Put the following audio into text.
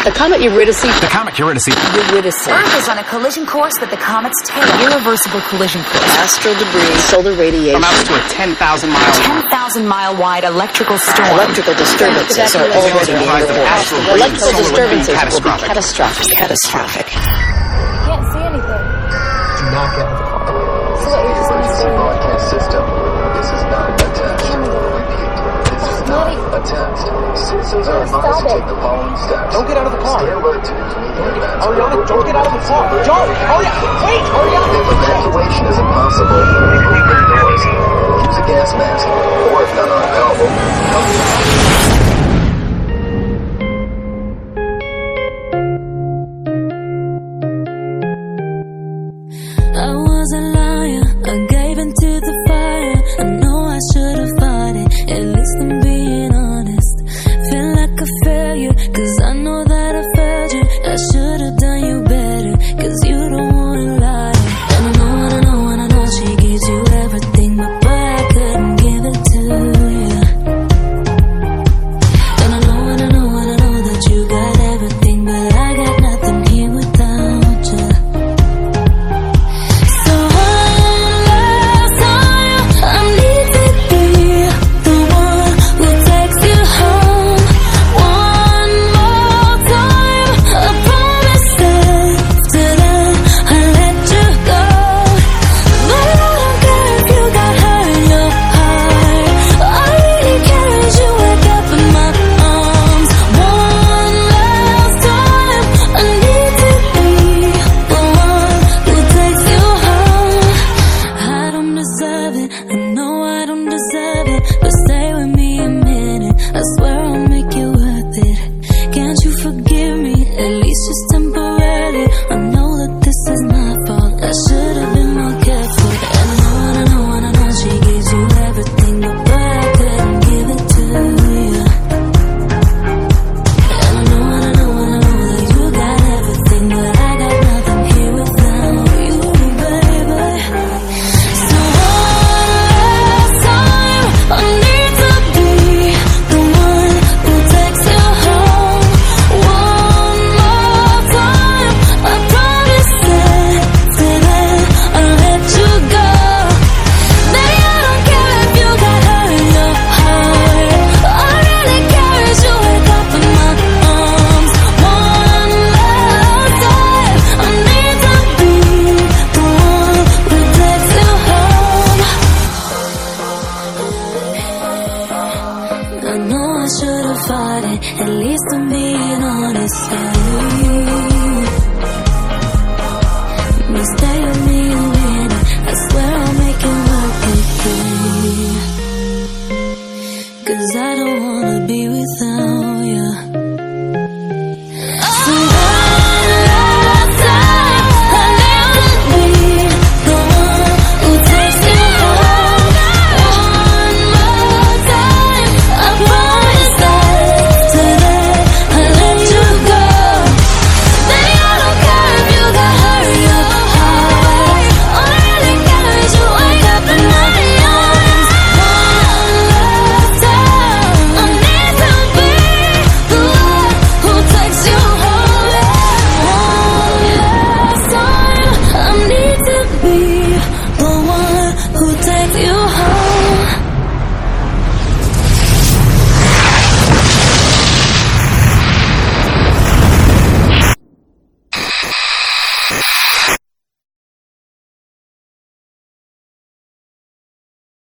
The comet Eurydice. The comet Eurydice. Eurydice. Earth is on a collision course with the comet's tail. Irreversible collision course. Astral debris. Solar radiation. Amounts to a 10,000 mile. 10,000 mile wide electrical storm. Electrical disturbances are already. Electrical disturbances will be catastrophic. Catastrophic. Can't see anything. Knockout. Don't get out of the car. Ariana, don't get out of the car. Oh, don't! John, Ariana, wait, Ariana. If evacuation is impossible, At least I'm with me